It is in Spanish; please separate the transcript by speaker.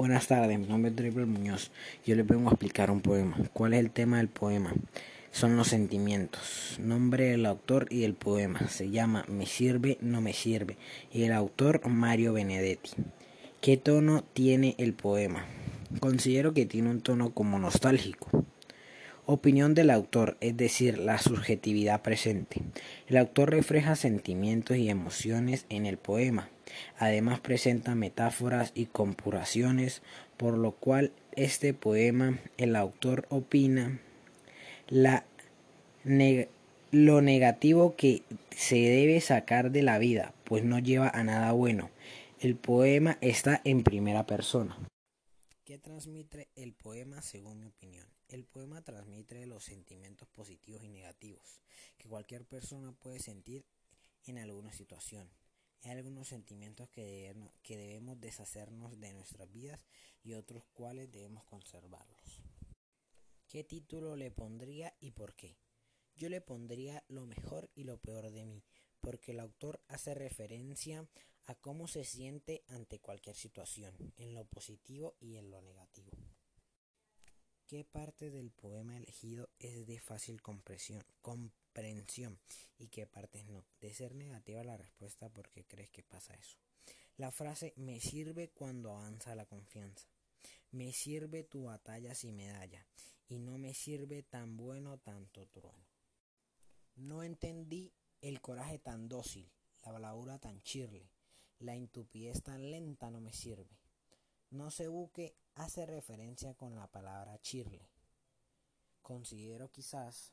Speaker 1: Buenas tardes, mi nombre es Dribble Muñoz. Yo les vengo a explicar un poema. ¿Cuál es el tema del poema? Son los sentimientos. Nombre del autor y del poema. Se llama Me sirve, no me sirve. Y el autor Mario Benedetti. ¿Qué tono tiene el poema? Considero que tiene un tono como nostálgico. Opinión del autor, es decir, la subjetividad presente. El autor refleja sentimientos y emociones en el poema. Además presenta metáforas y compuraciones, por lo cual este poema el autor opina la lo negativo que se debe sacar de la vida, pues no lleva a nada bueno. El poema está en primera persona. ¿Qué transmite el poema según mi opinión? El poema transmite los sentimientos positivos y negativos que cualquier persona puede sentir en alguna situación. Hay algunos sentimientos que debemos, que debemos deshacernos de nuestras vidas y otros cuales debemos conservarlos. ¿Qué título le pondría y por qué? Yo le pondría lo mejor y lo peor de mí, porque el autor hace referencia a cómo se siente ante cualquier situación, en lo positivo y en lo negativo. ¿Qué parte del poema elegido es de fácil comprensión, y qué partes no? De ser negativa la respuesta, ¿por qué crees que pasa eso? La frase me sirve cuando avanza la confianza. Me sirve tu batalla sin medalla y no me sirve tan bueno tanto trueno. No entendí el coraje tan dócil, la bravura tan chirle la intupidez tan lenta no me sirve. No se buque hace referencia con la palabra chirle. Considero quizás